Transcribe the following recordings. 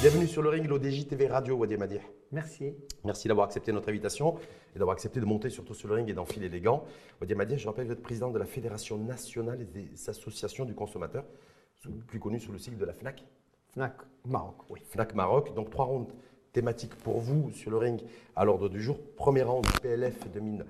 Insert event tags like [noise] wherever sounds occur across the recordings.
Bienvenue sur le ring, l'ODJ TV Radio, Wadi. Merci. Merci d'avoir accepté notre invitation et d'avoir accepté de monter surtout sur le ring et d'enfiler les gants. Wadi Madih, je rappelle, vous êtes président de la Fédération nationale des associations du consommateur, plus connue sous le sigle de la FNAC. FNAC Maroc, oui. FNAC Maroc. Donc trois rondes thématiques pour vous sur le ring à l'ordre du jour. Premier round PLF 2000.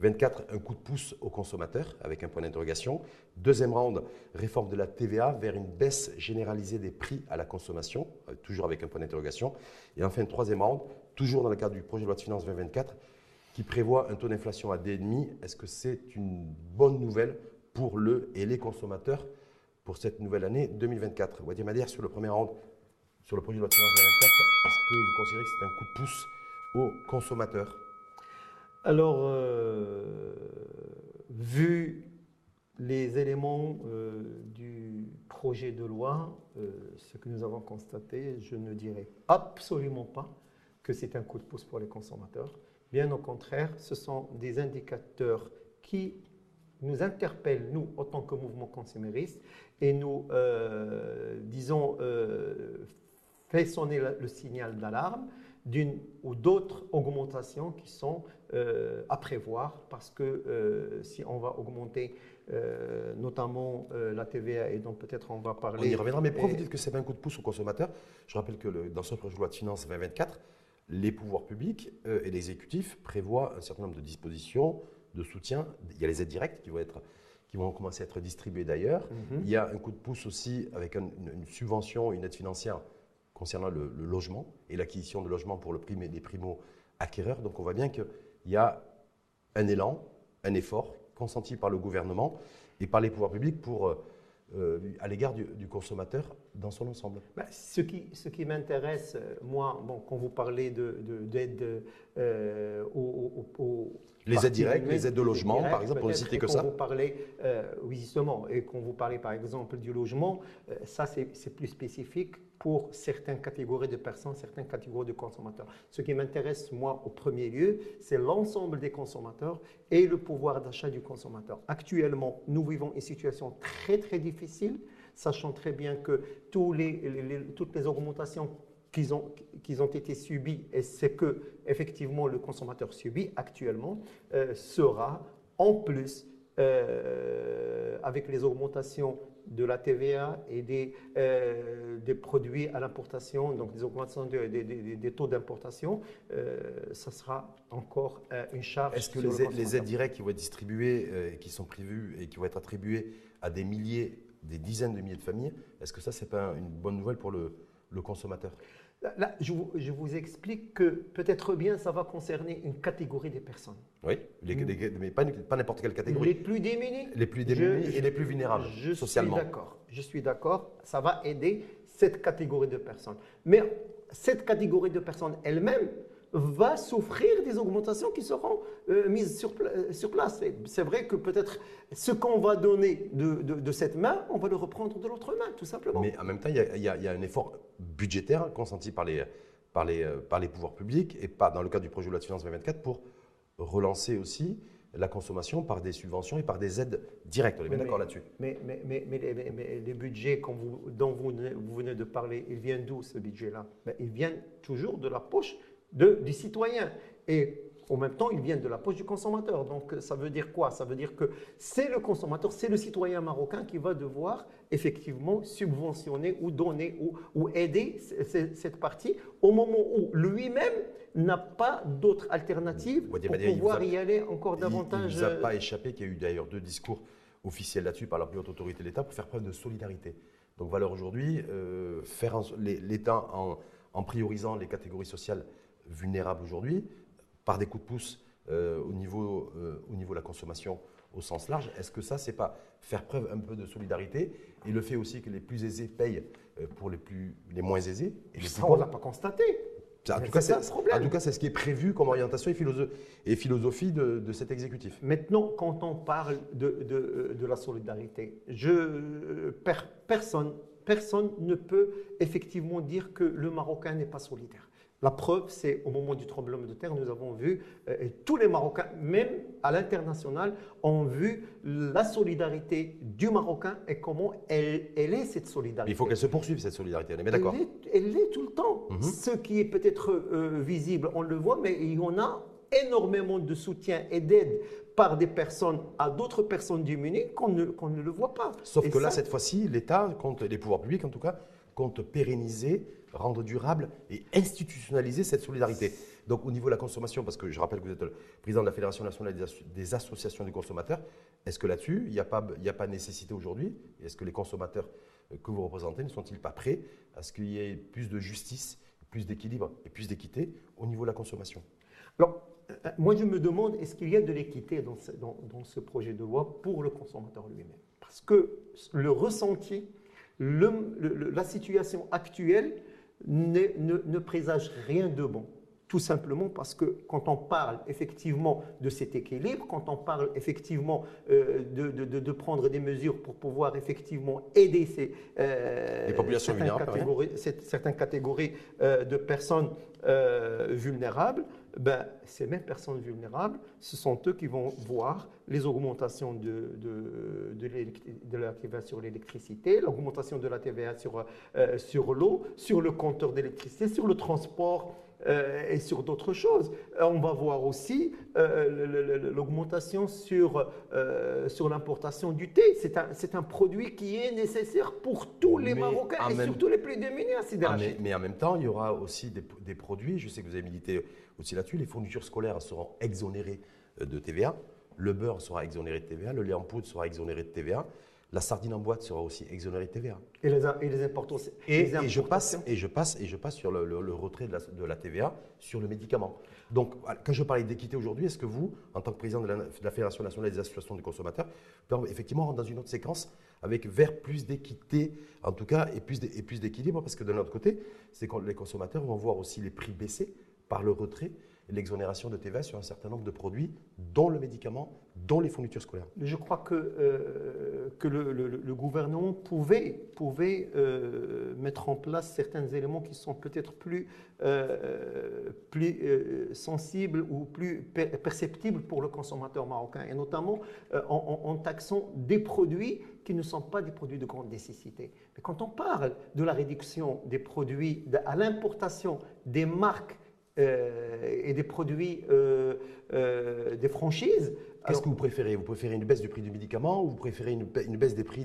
24, un coup de pouce aux consommateurs avec un point d'interrogation. Deuxième round, réforme de la TVA vers une baisse généralisée des prix à la consommation, euh, toujours avec un point d'interrogation. Et enfin, troisième round, toujours dans le cadre du projet de loi de finances 2024, qui prévoit un taux d'inflation à 2,5. Est-ce que c'est une bonne nouvelle pour le et les consommateurs pour cette nouvelle année 2024 Wadi Madère, sur le premier round, sur le projet de loi de finances 2024, est-ce que vous considérez que c'est un coup de pouce aux consommateurs alors, euh, vu les éléments euh, du projet de loi, euh, ce que nous avons constaté, je ne dirais absolument pas que c'est un coup de pouce pour les consommateurs. Bien au contraire, ce sont des indicateurs qui nous interpellent, nous, en tant que mouvement consumériste, et nous, disons, fait sonner le signal d'alarme d'une ou d'autres augmentations qui sont euh, à prévoir parce que euh, si on va augmenter euh, notamment la TVA et donc peut-être on va parler. On y reviendra, mais pourquoi vous dites que c'est un coup de pouce aux consommateurs? Je rappelle que le, dans ce projet de loi de finances 2024, les pouvoirs publics et l'exécutif prévoient un certain nombre de dispositions de soutien. Il y a les aides directes qui vont, être, qui vont commencer à être distribuées d'ailleurs. Mhm. Il y a un coup de pouce aussi avec une, subvention, une aide financière concernant le, logement et l'acquisition de logements pour le prix des primo-acquéreurs. Donc on voit bien qu'il y a un élan, un effort consenti par le gouvernement et par les pouvoirs publics euh, euh, à l'égard du, consommateur dans son ensemble. Bah, ce qui, m'intéresse, euh, moi, quand vous parlez d'aide de, aux, les aides directes, les aides de logement, par exemple, pour ne citer que ça. Vous parlez, oui, justement, et quand vous parlez par exemple du logement, ça c'est plus spécifique pour certaines catégories de personnes, certaines catégories de consommateurs. Ce qui m'intéresse, moi, au premier lieu, c'est l'ensemble des consommateurs et le pouvoir d'achat du consommateur. Actuellement, nous vivons une situation très, très difficile, sachant très bien que tous les, toutes les augmentations qui ont, ont été subies, et c'est que, effectivement, le consommateur subit actuellement, euh, sera en plus euh, avec les augmentations de la TVA et des, euh, des produits à l'importation, donc des augmentations des taux d'importation, euh, ça sera encore euh, une charge. Est-ce que les, aides, les aides directes qui vont être distribuées, qui sont prévues et qui vont être attribuées à des milliers, des dizaines de milliers de familles, est-ce que ça, c'est pas une bonne nouvelle pour le, le consommateur? Là, je vous, explique que peut-être bien ça va concerner une catégorie des personnes. Oui, mais pas, n'importe quelle catégorie. Les plus démunis. Les plus démunis et les plus vulnérables je socialement. Suis d'accord. Je suis d'accord. Ça va aider cette catégorie de personnes. Mais cette catégorie de personnes elle-même va souffrir des augmentations qui seront euh, mises sur, euh, sur place. C'est vrai que peut-être ce qu'on va donner de, de, cette main, on va le reprendre de l'autre main, tout simplement. Mais en même temps, il y, a, un effort budgétaire consenti par les, par les, euh, par les pouvoirs publics et pas dans le cadre du projet de loi de finances 2024 pour relancer aussi la consommation par des subventions et par des aides directes. On est bien d'accord là-dessus. Mais, mais, mais, mais, les, budgets dont vous, vous, venez de parler, ils viennent d'où ce budget-là? Ben, Ils viennent toujours de la poche de, du citoyen. Et en même temps, ils viennent de la poche du consommateur. Donc, ça veut dire quoi? Ça veut dire que c'est le consommateur, c'est le citoyen marocain qui va devoir effectivement subventionner ou donner ou, ou aider cette partie au moment où lui-même n'a pas d'autre alternative pour pouvoir y aller encore davantage. Il ne vous a pas échappé qu'il y a eu d'ailleurs deux discours officiels là-dessus par la plus haute autorité de l'État pour faire preuve de solidarité. Donc, valeur aujourd'hui, euh, faire l'État en, en priorisant les catégories sociales vulnérables aujourd'hui, par des coups de pouce euh, au, niveau, euh, au niveau de la consommation au sens large. Est-ce que ça, c'est pas faire preuve un peu de solidarité et le fait aussi que les plus aisés payent euh, pour les, plus, les moins aisés et les Ça, on ne l'a pas constaté. En tout, cas, c'est, en tout cas, c'est ce qui est prévu comme orientation et philosophie, de, de, cet exécutif. Maintenant, quand on parle de, de, de la solidarité, je, personne, personne ne peut effectivement dire que le Marocain n'est pas solidaire. La preuve, c'est au moment du tremblement de terre, nous avons vu, euh, et tous les Marocains, même à l'international, ont vu la solidarité du Marocain et comment elle, est cette solidarité. il faut qu'elle se poursuive, cette solidarité, on est bien d'accord elle, l'est tout le temps. Mhm. Ce qui est peut-être euh, visible, on le voit, mais il y en a énormément de soutien et d'aide par des personnes à d'autres personnes démunies qu'on ne, qu'on ne le voit pas. Sauf que là, cette fois-ci, l'État, compte, les pouvoirs publics en tout cas, compte pérenniser, rendre durable et institutionnaliser cette solidarité. Donc au niveau de la consommation, parce que je rappelle que vous êtes le président de la Fédération nationale des associations des consommateurs, est-ce que là-dessus, il n'y a, pas, nécessité aujourd'hui? Est-ce que les consommateurs euh, que vous représentez ne sont-ils pas prêts à ce qu'il y ait plus de justice, plus d'équilibre et plus d'équité au niveau de la consommation? Alors, euh, moi je me demande, est-ce qu'il y a de l'équité dans ce projet de loi pour le consommateur lui-même? Parce que le ressenti la situation actuelle ne, présage rien de bon. Tout simplement parce que quand on parle effectivement de cet équilibre, quand on parle effectivement euh, de, prendre des mesures pour pouvoir effectivement aider ces, euh, populations certaines, catégories, certaines catégories euh, de personnes vulnérables, ben, ces mêmes personnes vulnérables, ce sont eux qui vont voir les augmentations de, de, la TVA sur l'électricité, l'augmentation de la TVA sur, euh, sur l'eau, sur le compteur d'électricité, sur le transport euh, et sur d'autres choses. Euh, on va voir aussi l'augmentation sur, sur l'importation du thé. C'est un, un, produit qui est nécessaire pour tous les Marocains et surtout les plus démunis à ah, mais, mais, en même temps, il y aura aussi des, des produits, je sais que vous avez milité aussi là-dessus. Les fournitures scolaires seront exonérées euh, de TVA. Le beurre sera exonéré de TVA. Le lait en poudre sera exonéré de TVA. La sardine en boîte sera aussi exonérée de TVA. Et les, et les importations. Et, je passe, et, je passe, et je passe sur le, retrait de la, TVA sur le médicament. Donc, quand je parlais d'équité aujourd'hui, est-ce que vous, en tant que président de la, Fédération nationale des associations des consommateurs, pouvez effectivement rentrer dans une autre séquence avec vers plus d'équité, en tout cas, et plus d'équilibre Parce que de l'autre côté, c'est les consommateurs vont voir aussi les prix baisser par le retrait et l'exonération de TVA sur un certain nombre de produits, dont le médicament, dont les fournitures scolaires. Je crois que, euh, que le, gouvernement pouvait, pouvait euh, mettre en place certains éléments qui sont peut-être plus, euh, plus sensibles ou plus perceptibles pour le consommateur marocain, et notamment en, taxant des produits qui ne sont pas des produits de grande nécessité. Mais quand on parle de la réduction des produits à l'importation des marques euh, et des produits, euh, euh, des franchises. Qu'est-ce que vous préférez? Vous préférez une baisse du prix du médicament ou vous préférez une, baisse des prix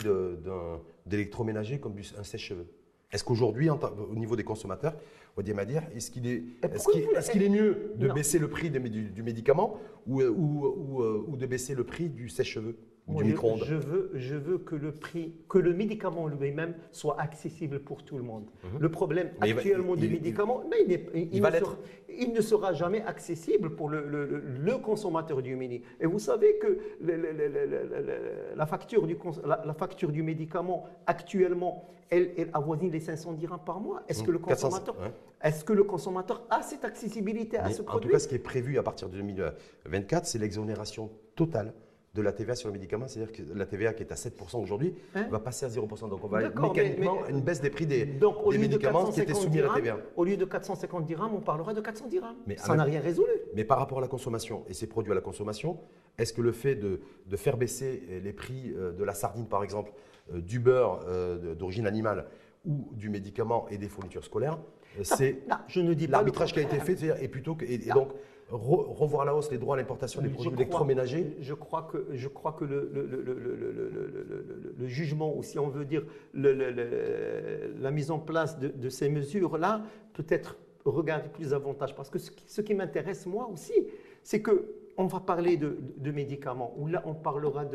d'électroménager comme un sèche-cheveux? Est-ce qu'aujourd'hui, au niveau des consommateurs, Wadi dire est-ce qu'il est, est, est, est, mieux de baisser le prix du, médicament ou, ou, ou, de baisser le prix du sèche-cheveux? Je, veux, je veux que le prix, que le médicament lui-même soit accessible pour tout le monde. Mhm. Le problème actuellement du médicament, mais il, il, ne sera, jamais accessible pour le, le, consommateur du mini. Et vous savez que la, facture du, la, facture du médicament actuellement, elle, elle, avoisine les 500 dirhams par mois. Est-ce que, le consommateur, est que le consommateur a cette accessibilité à ce produit En tout cas, ce qui est prévu à partir de 2024, c'est l'exonération totale de la TVA sur le médicament, c'est-à-dire que la TVA qui est à 7% aujourd'hui hein va passer à 0%. Donc on va mécaniquement une baisse des prix des, médicaments qui étaient soumis à la TVA. Au lieu de 450 dirhams, on parlera de 400 dirhams. Mais Ça n'a rien résolu. Mais par rapport à la consommation et ces produits à la consommation, est-ce que le fait de, faire baisser les prix euh, de la sardine, par exemple, euh, du beurre euh, d'origine animale ou du médicament et des fournitures scolaires, c'est l'arbitrage qui a été fait, et plutôt que, et donc revoir la hausse les droits à l'importation des produits électroménagers Je crois que, je crois que le, le, jugement, ou si on veut dire la mise en place de, ces mesures-là, peut-être regarder plus davantage. Parce que ce qui, m'intéresse moi aussi, c'est que on va parler de, médicaments, ou là on parlera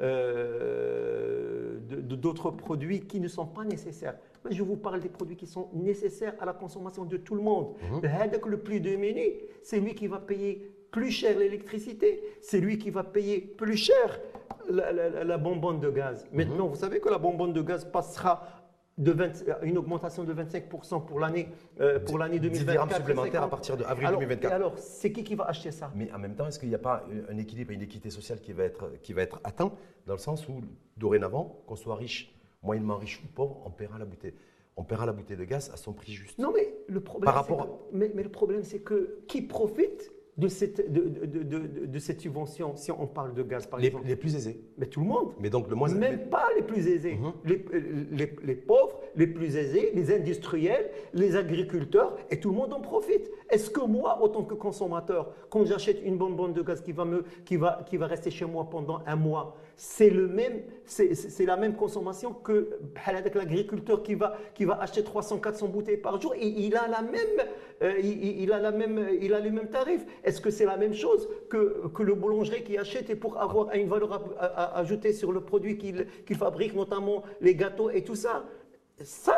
euh, de, d'autres produits qui ne sont pas nécessaires. Mais je vous parle des produits qui sont nécessaires à la consommation de tout le monde. Mmh. Le plus démuni, c'est lui qui va payer plus cher l'électricité, c'est lui qui va payer plus cher la, bonbonne de gaz. Mhm. Maintenant, vous savez que la bonbonne de gaz passera de une augmentation de 25% pour l'année euh, pour l'année 2024 supplémentaire à partir de avril 2024. alors, c'est qui qui va acheter ça? Mais en même temps, est-ce qu'il n'y a pas un équilibre, une équité sociale qui va être qui va être atteint dans le sens où dorénavant, qu'on soit riche, moyennement riche ou pauvre, on paiera la bouteille on paiera la bouteille de gaz à son prix juste. Non, mais le problème, Par rapport c'est que, mais, mais le problème, c'est que qui profite de cette, de, de- de- cette subvention si on parle de gaz, par Les, exemple? les plus aisés. Mais tout le monde. Mais donc le moins. Même pas plus aisés. Mhm. les, les- les pauvres, les plus aisés, les industriels, les agriculteurs, et tout le monde en profite. Est-ce que moi, en tant que consommateur, quand j'achète une bonne bande de gaz qui va, me, rester chez moi pendant un mois, c'est la même consommation que avec l'agriculteur qui va, qui va acheter 300, 400 bouteilles par jour, et il a la même, euh, les mêmes tarifs. Est-ce que c'est la même chose que, le boulanger qui achète et pour avoir une valeur ajoutée sur le produit qu'il fabrique, notamment les gâteaux et tout ça? Ça,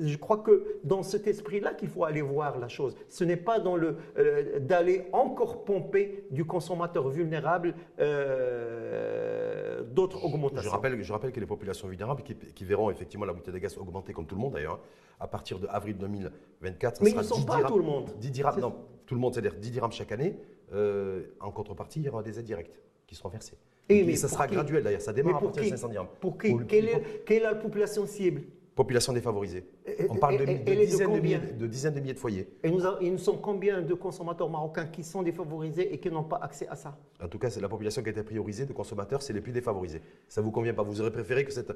je crois que dans cet esprit-là qu'il faut aller voir la chose. Ce n'est pas dans le euh, d'aller encore pomper du consommateur vulnérable euh, d'autres augmentations. Je rappelle, je rappelle que les populations vulnérables qui, qui verront effectivement la bouteille de gaz augmenter comme tout le monde d'ailleurs, à partir de avril 2024, ça Mais ils ne sont 10 pas dirhams- tout le monde. 10 dirhams, non, tout le monde, c'est-à-dire 10 dirhams chaque année. euh, en contrepartie, il y aura des aides directes qui seront versées. Et Et, mais ça sera qui? graduel d'ailleurs, ça démarre à pour partir de 500 dirhams. Pour qui? Pour quelle est la population cible? Population défavorisée. Et- On parle de, dizaines, de milliers, de dizaines de milliers de foyers. Et nous, a- et nous sommes combien de consommateurs marocains qui sont défavorisés et qui n'ont pas accès à ça? En tout cas, c'est la population qui a été priorisée de consommateurs, c'est les plus défavorisés. Ça vous convient pas Vous aurez préféré que, cette,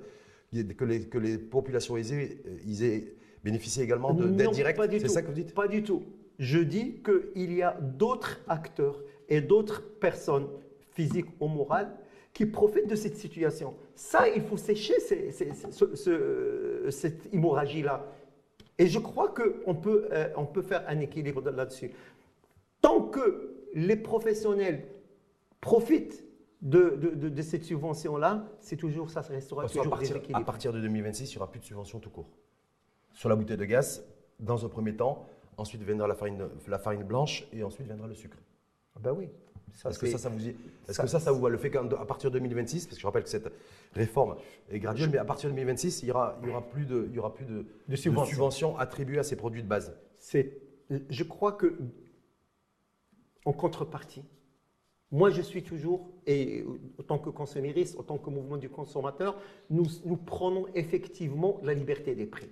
que, les, que les populations aisées euh, ils aient bénéficié également de- d'aides directes C'est ça que vous dites? Pas du tout. Je dis qu'il y a d'autres acteurs et d'autres personnes physiques ou morales qui profitent de cette situation. Ça, il faut sécher ces- ces- ce- ce- cette hémorragie-là. Et je crois qu'on peut, euh, on peut faire un équilibre de- là-dessus. Tant que les professionnels profitent de, de- de- de cette subvention-là, c'est toujours, ça restera Parce toujours des partir, à partir de 2026, il n'y aura plus de subvention tout court. Sur la bouteille de gaz, dans un premier temps, ensuite viendra la farine, la farine blanche et ensuite viendra le sucre. Ah Ben oui. Est-ce que ça, ça vous, y- est-ce que ça, ça vous le fait qu'à partir de 2026, parce que je rappelle que cette réforme est graduelle, mais à partir de 2026, il n'y aura, il y aura plus de, il y aura plus de, de subventions. subventions attribuées à ces produits de base. C'est, je crois que, en contrepartie, moi je suis toujours, et en tant que consomériste, en tant que mouvement du consommateur, nous, nous prenons effectivement la liberté des prix.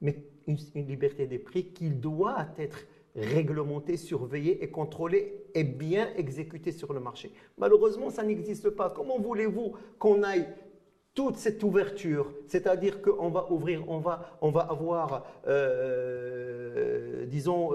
Mais une, une liberté des prix qui doit être réglementée, surveillée et contrôlée et bien exécutée sur le marché. Malheureusement, ça n'existe pas. Comment voulez-vous qu'on aille toute cette ouverture, c'est-à-dire qu'on va ouvrir, on va, on va avoir, euh, disons,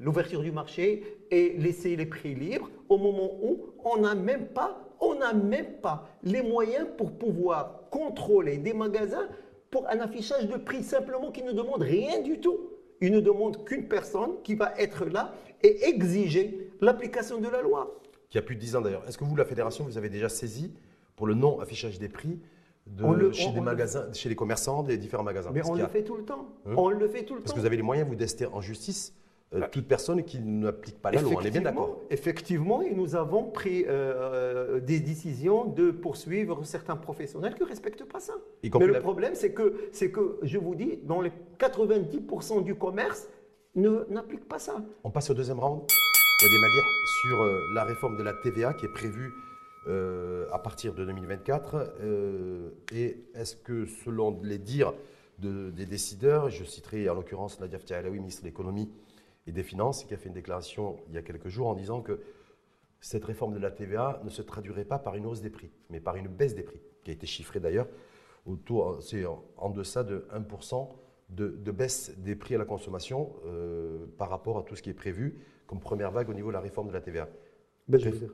l'ouverture du marché et laisser les prix libres au moment où on n'a même pas, on n'a même pas les moyens pour pouvoir contrôler des magasins pour un affichage de prix simplement qui ne demande rien du tout. Il ne demande qu'une personne qui va être là et exiger l'application de la loi. Qui a plus de 10 ans d'ailleurs. Est-ce que vous, la fédération, vous avez déjà saisi pour le non-affichage des prix de, On le- chez, on- des on le- magasins, chez les commerçants, des différents magasins? Mais Parce on le a- fait tout le temps. Hein? On le fait tout le Parce temps. que vous avez les moyens, vous, d'ester en justice euh, toute personne qui n'applique pas la loi. On est bien d'accord. Effectivement, et nous avons pris euh, des décisions de poursuivre certains professionnels qui ne respectent pas ça. Mais le la- problème, c'est que, c'est que, je vous dis, dans les 90% du commerce, n'applique pas ça. On passe au deuxième round. Des madières sur euh, la réforme de la TVA qui est prévue à partir de 2024. euh, et est-ce que, selon les dires de- des décideurs, je citerai en l'occurrence Nadia Alaoui, ministre de l'économie et des finances, qui a fait une déclaration il y a quelques jours en disant que cette réforme de la TVA ne se traduirait pas par une hausse des prix, mais par une baisse des prix, qui a été chiffrée d'ailleurs autour, c'est en, deçà de 1% de, de baisse des prix à la consommation euh, par rapport à tout ce qui est prévu comme première vague au niveau de la réforme de la TVA. Ben, je, voudrais,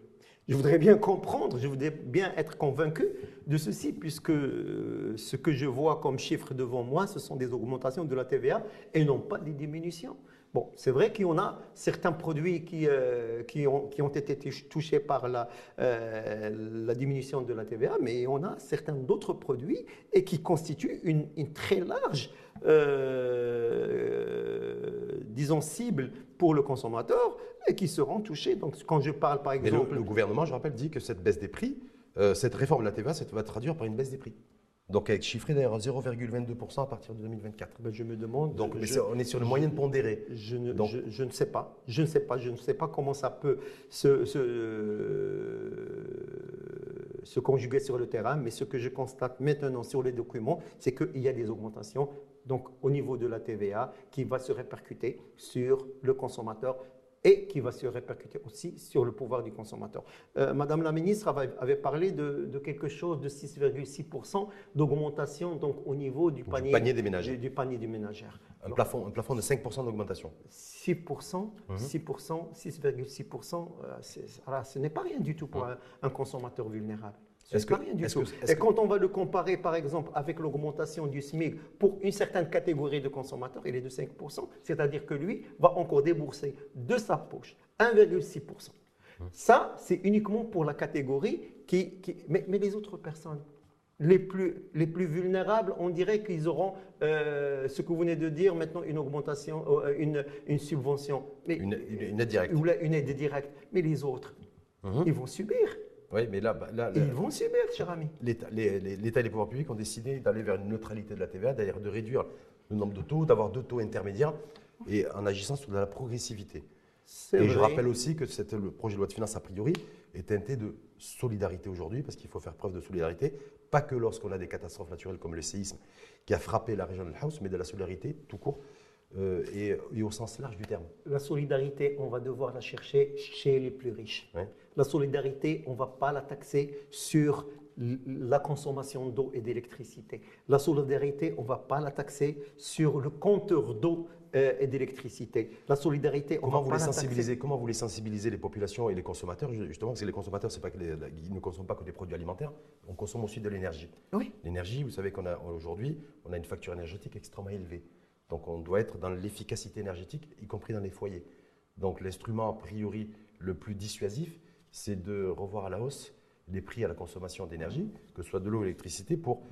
je voudrais bien comprendre, je voudrais bien être convaincu de ceci, puisque euh, ce que je vois comme chiffre devant moi, ce sont des augmentations de la TVA et non pas des diminutions. Bon, c'est vrai en a certains produits qui, euh, qui, ont, qui ont été touch- touchés par la, euh, la diminution de la TVA, mais on a certains d'autres produits et qui constituent une, une très large, euh, disons, cible pour le consommateur et qui seront touchés. Donc, quand je parle, par Mais le, exemple, le gouvernement, je rappelle, dit que cette baisse des prix, cette réforme de la TVA, ça va traduire par une baisse des prix. Donc, elle est chiffrée d'ailleurs à 0,22% à partir de 2024. ben, je me demande. Donc, mais je- c'est- on est sur pondérée. Je ne, Donc- je, je ne sais pas. Je ne sais pas. Je ne sais pas comment ça peut se, se- se conjuguer sur le terrain, mais ce que je constate maintenant sur les documents, c'est qu'il y a des augmentations donc au niveau de la TVA qui va se répercuter sur le consommateur et qui va se répercuter aussi sur le pouvoir du consommateur. Euh, Madame la ministre avait, parlé de, quelque chose de 6,6% d'augmentation donc au niveau du panier, des ménagères. Du, panier des ménagères. Un, plafond, un plafond de 5% d'augmentation. 6%, 6%, 6,6%, ce n'est pas rien du tout pour un consommateur vulnérable. C'est pas rien du tout. Et quand on va le comparer, par exemple, avec l'augmentation du SMIC pour une certaine catégorie de consommateurs, il est de 5%, c'est-à-dire que lui va encore débourser de sa poche 1,6%. Ça, c'est uniquement pour la catégorie qui... mais, les autres personnes, les plus, les plus vulnérables, on dirait qu'ils auront euh, ce que vous venez de dire maintenant, une augmentation, euh, une, une subvention. Mais, une, aide directe. Une aide directe. Mais les autres, mhm. ils vont subir. Oui, mais là, là, Ils vont subir, cher ami. L'État et les pouvoirs publics ont décidé d'aller vers une neutralité de la TVA, d'ailleurs de réduire le nombre de taux, d'avoir deux taux intermédiaires et en agissant sur de la progressivité. Et je rappelle aussi que le projet de loi de finances, a priori, est teinté de solidarité aujourd'hui, parce qu'il faut faire preuve de solidarité, pas que lorsqu'on a des catastrophes naturelles comme le séisme qui a frappé la région de House, mais de la solidarité tout court euh, et, au sens large du terme. La solidarité, on va devoir la chercher chez les plus riches. La solidarité, on ne va pas la taxer sur la consommation d'eau et d'électricité. La solidarité, on ne va pas la taxer sur le compteur d'eau euh, et d'électricité. La solidarité, on comment va vous les sensibiliser, Comment vous les sensibilisez, les populations et les consommateurs Justement, parce que les consommateurs, c'est pas que ils ne consomment pas que des produits alimentaires, on consomme aussi de l'énergie. Oui. L'énergie, vous savez qu'on a aujourd'hui, on a une facture énergétique extrêmement élevée. Donc on doit être dans l'efficacité énergétique, y compris dans les foyers. Donc l'instrument a priori le plus dissuasif, c'est de revoir à la hausse les prix à la consommation d'énergie, que ce soit de l'eau ou l'électricité, pour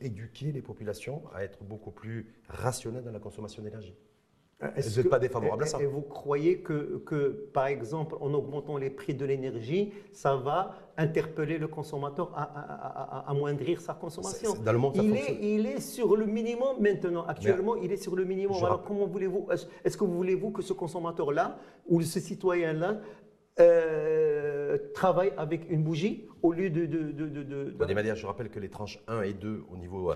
éduquer les populations à être beaucoup plus rationnelles dans la consommation d'énergie. Vous n'êtes pas défavorable à ça. Et vous croyez que, que, par exemple, en augmentant les prix de l'énergie, ça va interpeller le consommateur à, à, amoindrir sa consommation? Dans le monde, ça il, est, il est sur le minimum maintenant. Actuellement, il est sur le minimum. Alors, comment voulez-vous Est-ce que vous voulez-vous que ce consommateur-là ou ce citoyen-là euh, travaille avec une bougie au lieu de. de, de, de, de... je rappelle que les tranches 1 et 2 au niveau,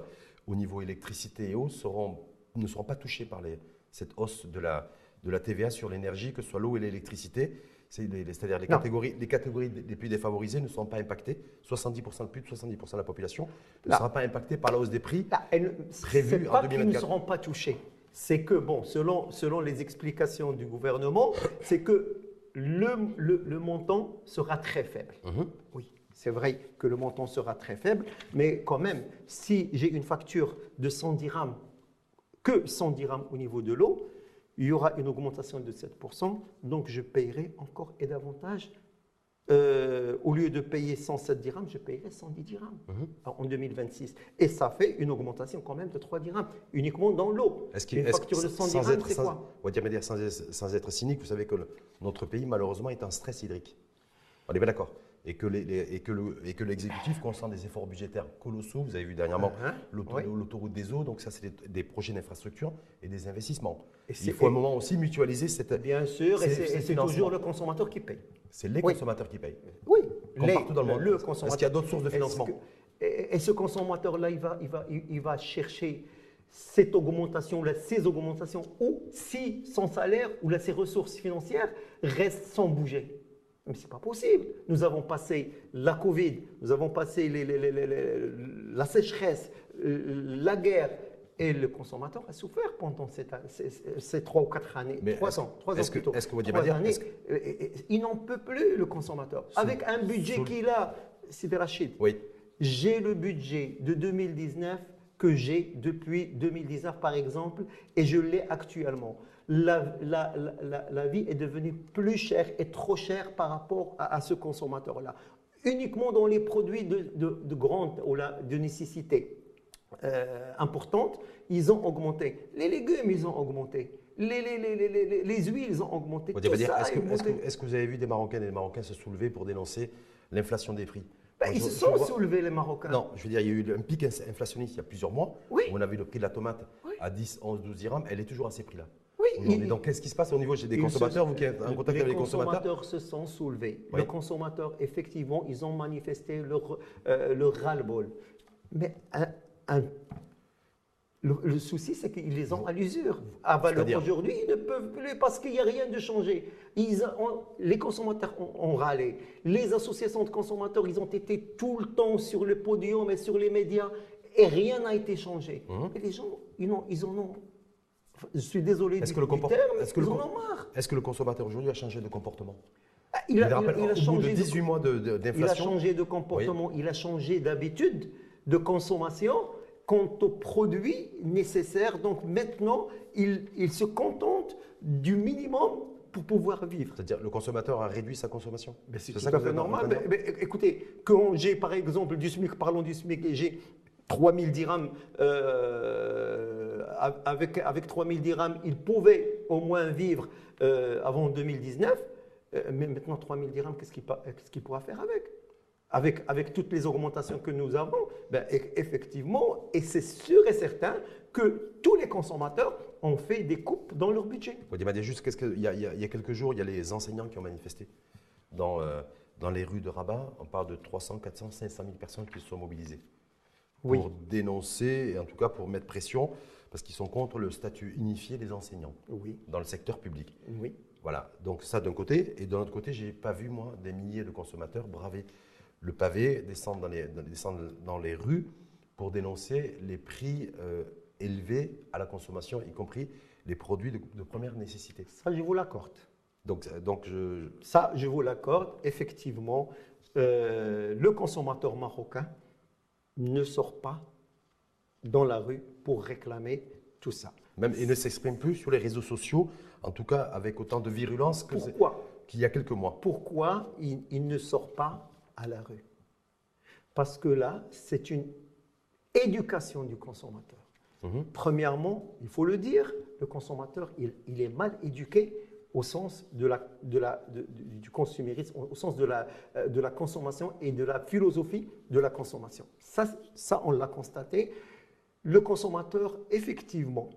au niveau électricité et eau seront, ne seront pas touchées par les cette hausse de la, de la TVA sur l'énergie, que ce soit l'eau et l'électricité. C'est-à-dire les, catégories, les catégories les plus défavorisées ne seront pas impactées. 70% de plus de 70% de la population ne sera pas impactée par la hausse des prix prévue en 2024. Ils ne seront pas touchés. C'est que, bon, selon, selon les explications du gouvernement, c'est que le, le, montant sera très faible. Mhm. Oui, c'est vrai que le montant sera très faible, mais quand même, si j'ai une facture de 100 dirhams que 100 dirhams au niveau de l'eau, il y aura une augmentation de 7%, donc je paierai encore et davantage. Euh, au lieu de payer 107 dirhams, je paierai 110 dirhams mhm. en 2026. Et ça fait une augmentation quand même de 3 dirhams, uniquement dans l'eau. Est-ce une facture de 100 dirhams, c'est quoi? On va dire, sans, sans, être cynique, vous savez que notre pays, malheureusement, est en stress hydrique. On est bien d'accord et que, et que l'exécutif consent des efforts budgétaires colossaux. Vous avez vu dernièrement uh-huh. l'autoroute des eaux, donc ça c'est des, projets d'infrastructure et des investissements. Il faut un moment aussi mutualiser cette. Bien sûr, et c'est toujours le consommateur qui paye. C'est les consommateurs qui payent. Oui, comme partout dans le monde. Le Est-ce qu'il y a d'autres sources de financement et, ce consommateur-là, il va, il, va, il va chercher cette augmentation, ces augmentations, ou si son salaire ou ses ressources financières restent sans bouger. Mais ce n'est pas possible. Nous avons passé la Covid, nous avons passé la sécheresse, euh, la guerre, et le consommateur a souffert pendant ces, trois ou quatre années. trois ans, trois ans plutôt. Est-ce que vous dire années, euh, Il n'en peut plus, le consommateur. Avec un budget qu'il a, c'est Rachid. Oui. J'ai le budget de 2019 que j'ai depuis 2019, par exemple, et je l'ai actuellement la, la, vie est devenue plus chère et trop chère par rapport à, ce consommateur-là. Uniquement dans les produits de, de, grande ou de nécessité euh, importante, ils ont augmenté. Les légumes, ils ont augmenté. Les, les, les, les huiles, ils ont augmenté. Est-ce que, vous avez vu des Marocains et des Marocains se soulever pour dénoncer l'inflation des prix? Ben, ils se sont soulevés, les Marocains. Non, je veux dire, il y a eu un pic inflationniste il y a plusieurs mois. Oui. on a vu le prix de la tomate à 10, 11, 12 dirhams. Elle est toujours à ces prix-là. Aujourd'hui. Donc, qu'est-ce qui se passe au niveau des consommateurs Vous qui êtes en contact avec les consommateurs Les consommateurs se sont soulevés. Les consommateurs, effectivement, ils ont manifesté leur, euh, leur ras-le-bol. Mais un, le, souci, c'est qu'ils les ont à l'usure. À valeur aujourd'hui, ils ne peuvent plus parce qu'il n'y a rien de changé. Ils les consommateurs ont, râlé. Les associations de consommateurs, ils ont été tout le temps sur le podium et sur les médias et rien n'a été changé. Et les gens, ils, ont, ils en ont. Je suis désolé est-ce que le terme, est-ce que ils le, en ont marre. Est-ce que le consommateur aujourd'hui a changé de comportement ah, il a, changé 18 mois d'inflation. Il a changé de comportement, il a changé d'habitude de consommation quant aux produits nécessaires. Donc maintenant, il, il se contente du minimum pour pouvoir vivre. C'est-à-dire le consommateur a réduit sa consommation C'est tout à fait normal. écoutez, quand j'ai par exemple du SMIC, parlons du SMIC, et j'ai 3000 dirhams, euh, avec, avec 3000 dirhams, il pouvait au moins vivre euh, avant 2019. Euh, mais maintenant, 3000 dirhams, qu'est-ce qu'il pourra faire avec? Avec, avec toutes les augmentations que nous avons, ben, effectivement, et c'est sûr et certain que tous les consommateurs ont fait des coupes dans leur budget. Dites juste, que, il, y a, il y a quelques jours, il y a les enseignants qui ont manifesté dans, euh, dans les rues de Rabat. On parle de 300, 400, 500 000 personnes qui se sont mobilisées pour dénoncer, et en tout cas pour mettre pression, parce qu'ils sont contre le statut unifié des enseignants oui. dans le secteur public. Oui. Voilà, donc ça d'un côté, et de l'autre côté, je n'ai pas vu, moi, des milliers de consommateurs braver le pavé, descendre dans les, descendre dans les rues pour dénoncer les prix euh, élevés à la consommation, y compris les produits de, première nécessité. Ça, je vous l'accorde. Donc, donc je... Ça, je vous l'accorde. Effectivement, euh, le consommateur marocain ne sort pas dans la rue pour réclamer tout ça. Même, il ne s'exprime plus sur les réseaux sociaux, en tout cas avec autant de virulence qu'il y a quelques mois. Pourquoi il, il ne sort pas à la rue? Parce que là, c'est une éducation du consommateur. Mhm. Premièrement, il faut le dire, le consommateur, il, est mal éduqué au sens de la, de la, du consumérisme, au sens de la, euh, de la consommation et de la philosophie de la consommation. Ça, ça on l'a constaté. Le consommateur, effectivement,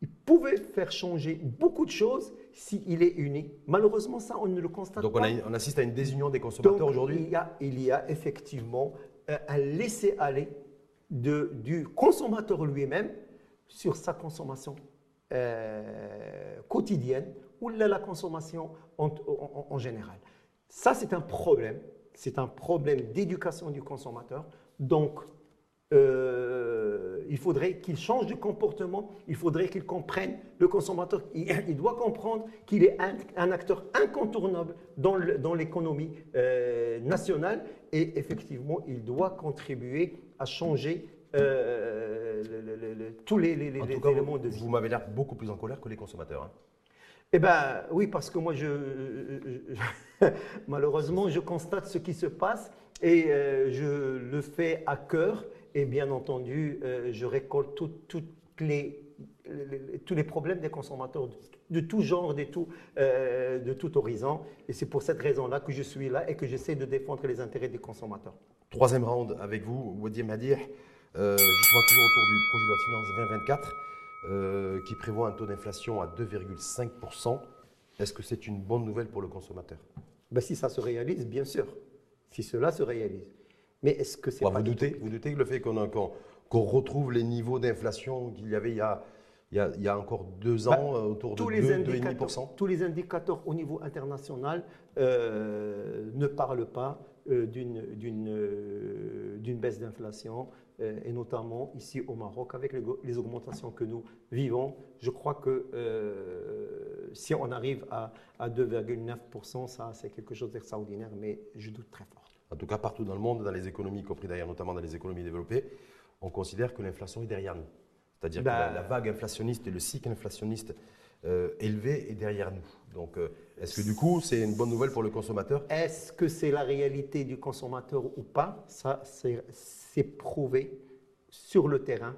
il pouvait faire changer beaucoup de choses s'il est uni. Malheureusement, ça, on ne le constate pas. Donc, on, assiste à une désunion des consommateurs aujourd'hui? il, y a, il y a effectivement euh, un laisser-aller du consommateur lui-même sur sa consommation euh, quotidienne ou la, consommation en général. Ça, c'est un problème. C'est un problème d'éducation du consommateur. Donc, euh, il faudrait qu'il change de comportement, il faudrait qu'il comprenne, le consommateur, il, [laughs] doit comprendre qu'il est un, acteur incontournable dans l'économie euh, nationale et effectivement, il doit contribuer à changer euh, tous les, éléments de vie. Vous m'avez l'air beaucoup plus en colère que les consommateurs. Hein. Eh bien, oui, parce que moi, je, [laughs] malheureusement, je constate ce qui se passe et je le fais à cœur et bien entendu, euh, je récolte les, tous les problèmes des consommateurs de, tout genre, de tout, euh, de tout horizon. Et c'est pour cette raison-là que je suis là et que j'essaie de défendre les intérêts des consommateurs. Troisième round avec vous, Wadim Hadir, euh, justement toujours autour du projet de loi de finances 2024, qui prévoit un taux d'inflation à 2,5%. Est-ce que c'est une bonne nouvelle pour le consommateur? Ben, Si ça se réalise, bien sûr. Si cela se réalise. Mais est-ce que c'est vous doutez, vous doutez que le fait qu'on retrouve les niveaux d'inflation qu'il y avait il y a, il y a, encore deux bah, ans, autour de 2,5% Tous les indicateurs au niveau international euh, ne parlent pas euh, euh, d'une baisse d'inflation, et notamment ici au Maroc, avec les, augmentations que nous vivons. Je crois que si on arrive à, à 2,9%, ça c'est quelque chose d'extraordinaire, mais je doute très fort en tout cas partout dans le monde, dans les économies, y compris d'ailleurs notamment dans les économies développées, on considère que l'inflation est derrière nous. C'est-à-dire que bah, la, vague inflationniste et le cycle inflationniste euh, élevé est derrière nous. Donc, euh, est-ce que du coup, c'est une bonne nouvelle pour le consommateur? Est-ce que c'est la réalité du consommateur ou pas? Ça, c'est prouvé sur le terrain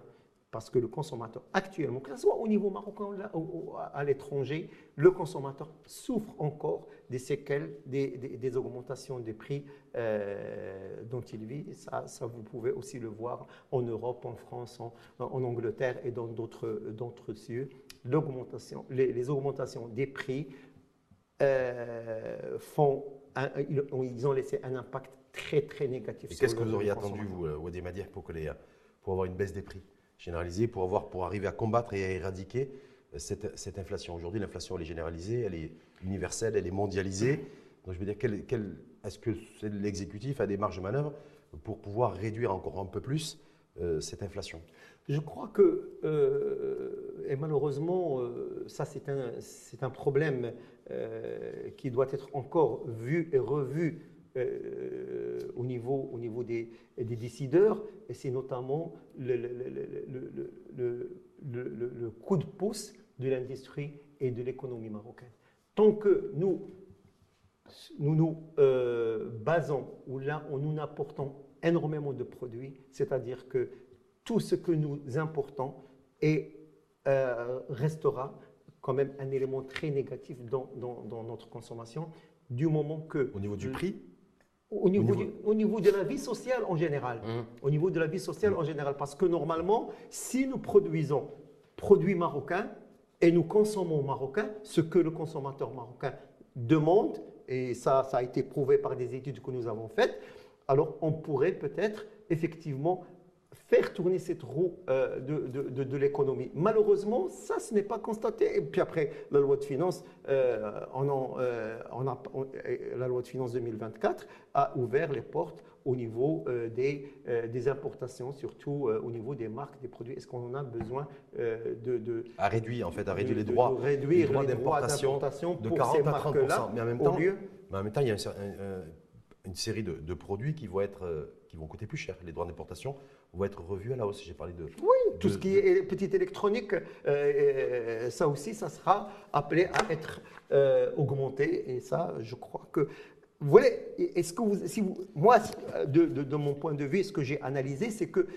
Parce que le consommateur, actuellement, que ce soit au niveau marocain ou à l'étranger, le consommateur souffre encore des séquelles, des, augmentations des prix euh, dont il vit. Ça, ça, vous pouvez aussi le voir en Europe, en France, en, Angleterre et dans d'autres cieux. Les, augmentations des prix euh, font ils ont laissé un impact très très négatif. Et qu'est-ce que vous auriez attendu, vous, euh, Wadi Madir, pour, que les, pour avoir une baisse des prix? Généralisée, pour, avoir, pour arriver à combattre et à éradiquer euh, cette, cette inflation Aujourd'hui, l'inflation, elle est généralisée, elle est universelle, elle est mondialisée. Donc je veux dire, est-ce que l'exécutif a des marges de manœuvre pour pouvoir réduire encore un peu plus euh, cette inflation? Je crois que, et malheureusement, ça c'est un, c'est un problème qui doit être encore vu et revu euh, au, niveau, au niveau des, des décideurs, et c'est notamment le, le, le, coup de pouce de l'industrie et de l'économie marocaine. Tant que nous nous, nous euh, basons, ou là, nous apportons énormément de produits, c'est-à-dire que tout ce que nous importons et, euh, restera quand même un élément très négatif dans, dans, dans, notre consommation, du moment que... Au niveau du prix au niveau, au niveau, de la vie sociale en général. Mmh. Au niveau de la vie sociale en général. Parce que normalement, si nous produisons produits marocains et nous consommons marocain, ce que le consommateur marocain demande, et ça, ça a été prouvé par des études que nous avons faites, alors on pourrait peut-être effectivement faire tourner cette roue euh, de, de, l'économie. Malheureusement, ça, ce n'est pas constaté. Et puis après, la loi de finances, euh, euh, la loi de finances 2024 a ouvert les portes au niveau des, des, importations, surtout au niveau des marques, des produits. Est-ce qu'on en a besoin de, À réduire, en fait, à réduire les droits, réduire les droits d'importation de 40 à 30 Mais en même temps, mais en même temps il y a une, série de, produits qui vont, être, qui vont coûter plus cher. Les droits d'importation vont être revus à la hausse. J'ai parlé de. Oui, tout ce qui est petite électronique, euh, euh, ça aussi, ça sera appelé à être euh, augmenté. Et ça, je crois que. Vous voyez, est-ce que vous, si vous, moi, de, de, mon point de vue, ce que j'ai analysé, c'est que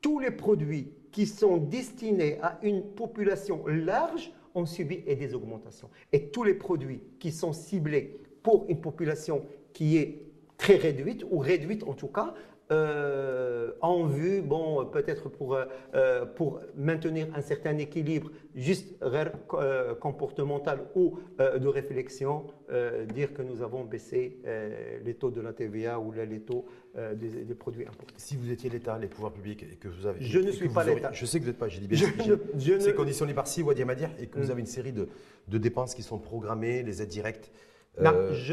tous les produits qui sont destinés à une population large ont subi des augmentations. Et tous les produits qui sont ciblés pour une population qui est très réduite, ou réduite en tout cas, euh, en vue, bon, peut-être pour, euh, euh, pour maintenir un certain équilibre juste comportemental ou de réflexion, dire que nous avons baissé les taux de la TVA ou les taux des, produits importés. Si vous étiez l'État, les pouvoirs publics, et que vous avez... Je ne suis pas l'État. Je sais que vous n'êtes pas, j'ai dit bien. Je, C'est conditionné par si, Wadi Amadir, et que vous mm. avez une série de, de, dépenses qui sont programmées, les aides directes.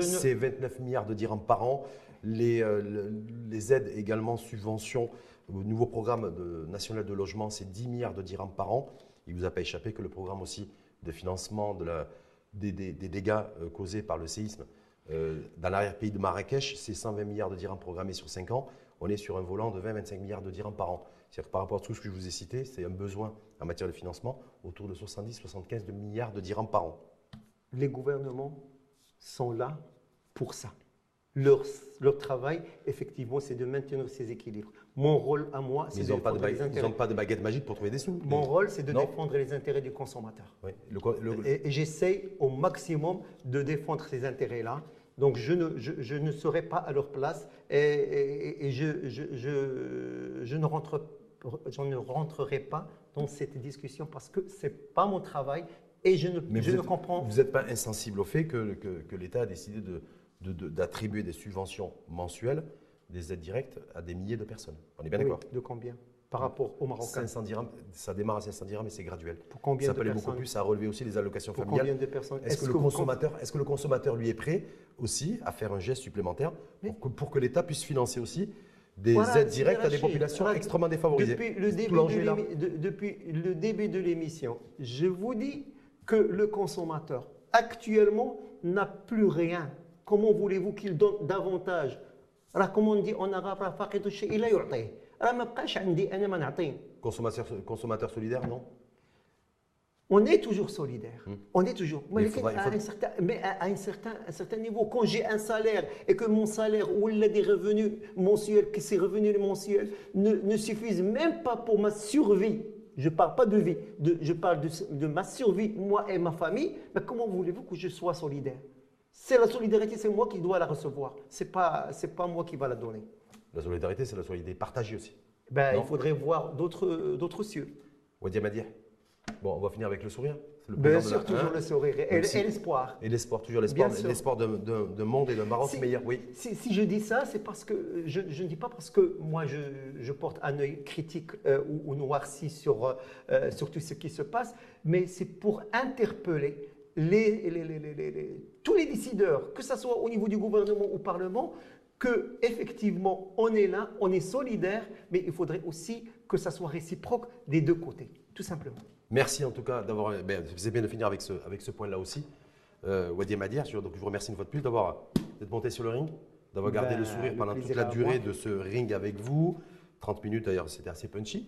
C'est 29 milliards de dirhams par an. Euh, les, aides également, subventions, au nouveau programme national de logement, c'est 10 milliards de dirhams par an. Il ne vous a pas échappé que le programme aussi de financement de des, dégâts euh, causés par le séisme euh, dans l'arrière-pays de Marrakech, c'est 120 milliards de dirhams programmés sur 5 ans. On est sur un volant de 20-25 milliards de dirhams par an. C'est-à-dire que par rapport à tout ce que je vous ai cité, c'est un besoin en matière de financement autour de 70-75 milliards de dirhams par an. Les gouvernements sont là pour ça. Leur, leur travail, effectivement, c'est de maintenir ces équilibres. Mon rôle à moi, c'est de défendre les intérêts. Ils n'ont pas de baguette magique pour trouver des sous. Mon rôle, c'est de défendre les intérêts du consommateur. Et, j'essaye au maximum de défendre ces intérêts-là. Donc je ne, je, ne serai pas à leur place et, et je, je, ne rentre, ne rentrerai pas dans cette discussion parce que ce n'est pas mon travail et je ne, je ne comprends. Vous n'êtes pas insensible au fait que, que, que l'État a décidé de, d'attribuer des subventions mensuelles, des aides directes à des milliers de personnes. On est bien d'accord De combien par rapport aux Marocains? 500 dirhams, ça démarre à 500 dirhams, mais c'est graduel. Pour combien ça peut aller beaucoup plus, ça a relevé aussi les allocations pour familiales. Combien de personnes? Est-ce que, le consommateur, est-ce que le consommateur lui est prêt aussi à faire un geste supplémentaire pour que, l'État puisse financer aussi des aides directes à des populations extrêmement défavorisées depuis le, début de depuis le début de l'émission, je vous dis que le consommateur actuellement n'a plus rien Comment voulez-vous qu'il donne davantage? Comme on dit en arabe, consommateur, consommateur solidaire, non? On est toujours solidaire. Hmm. On est toujours. Mais, À, un certain, mais à, un certain, un certain, niveau, quand j'ai un salaire et que mon salaire ou des revenus mensuels, que ces revenus mensuels ne, ne suffisent même pas pour ma survie Je ne parle pas de vie, de- je parle de, de ma survie, moi et ma famille. Mais comment voulez-vous que je sois solidaire? C'est la solidarité, c'est moi qui dois la recevoir. Ce n'est pas, c'est pas moi qui va la donner. La solidarité, c'est la solidarité partagée aussi. Ben, il faudrait voir d'autres cieux. Wadi Amadir Bon, on va finir avec le sourire. C'est le Bien sûr, la- toujours hein le sourire et, l'espoir. Et l'espoir, toujours l'espoir, l'espoir d'un- monde et d'un Maroc Si- meilleur. Oui. Si, si je dis ça, c'est parce que je, je ne dis pas parce que moi je, je porte un œil critique euh, ou, ou noirci sur, euh, euh, sur tout ce qui se passe, mais c'est pour interpeller les, les- les- les- les- les- tous les décideurs, que ce soit au niveau du gouvernement ou au Parlement, que effectivement on est là, on est solidaire, mais il faudrait aussi que ça soit réciproque des deux côtés, tout simplement. Merci en tout cas d'avoir. Ben, c'est bien de finir avec ce, avec ce point-là aussi. Euh, Wadi Amadir, je- donc je vous remercie une fois de plus d'avoir d'être monté sur le ring, d'avoir gardé Ben, le sourire le pendant toute la durée moi. de ce ring avec vous. 30 minutes d'ailleurs, c'était assez punchy.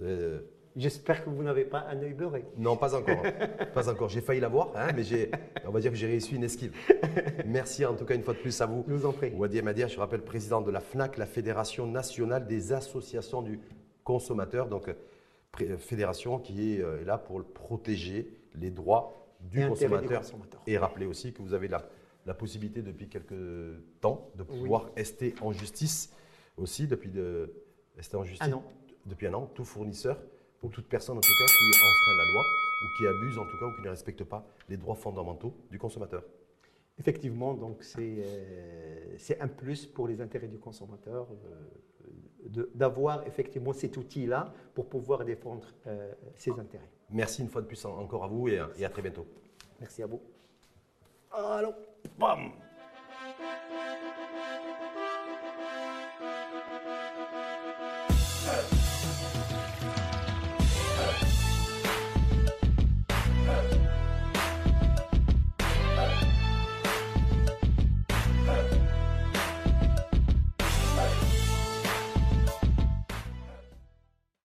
Euh, J'espère que vous n'avez pas un œil beurré. non, pas encore. [laughs] pas encore. J'ai failli l'avoir, hein, mais j'ai, on va dire que j'ai réussi une esquive. Merci en tout cas une fois de plus à vous. Je vous en prie. Wadi Amadir, je rappelle, président de la FNAC, la Fédération nationale des associations du consommateur, donc euh, pré- fédération qui est euh, là pour protéger les droits du Et consommateur. consommateur. Et rappeler aussi que vous avez la, la possibilité depuis quelques temps de pouvoir rester en justice aussi, depuis de, rester en justice Un an. depuis un an, tout fournisseur ou toute personne en tout cas qui enfreint la loi ou qui abuse en tout cas ou qui ne respecte pas les droits fondamentaux du consommateur. Effectivement, donc c'est euh, un plus pour les intérêts du consommateur euh, d'avoir effectivement cet outil-là pour pouvoir défendre euh, ses intérêts. Merci une fois de plus en- encore à vous et, et à très bientôt. Merci à vous. Allons, bam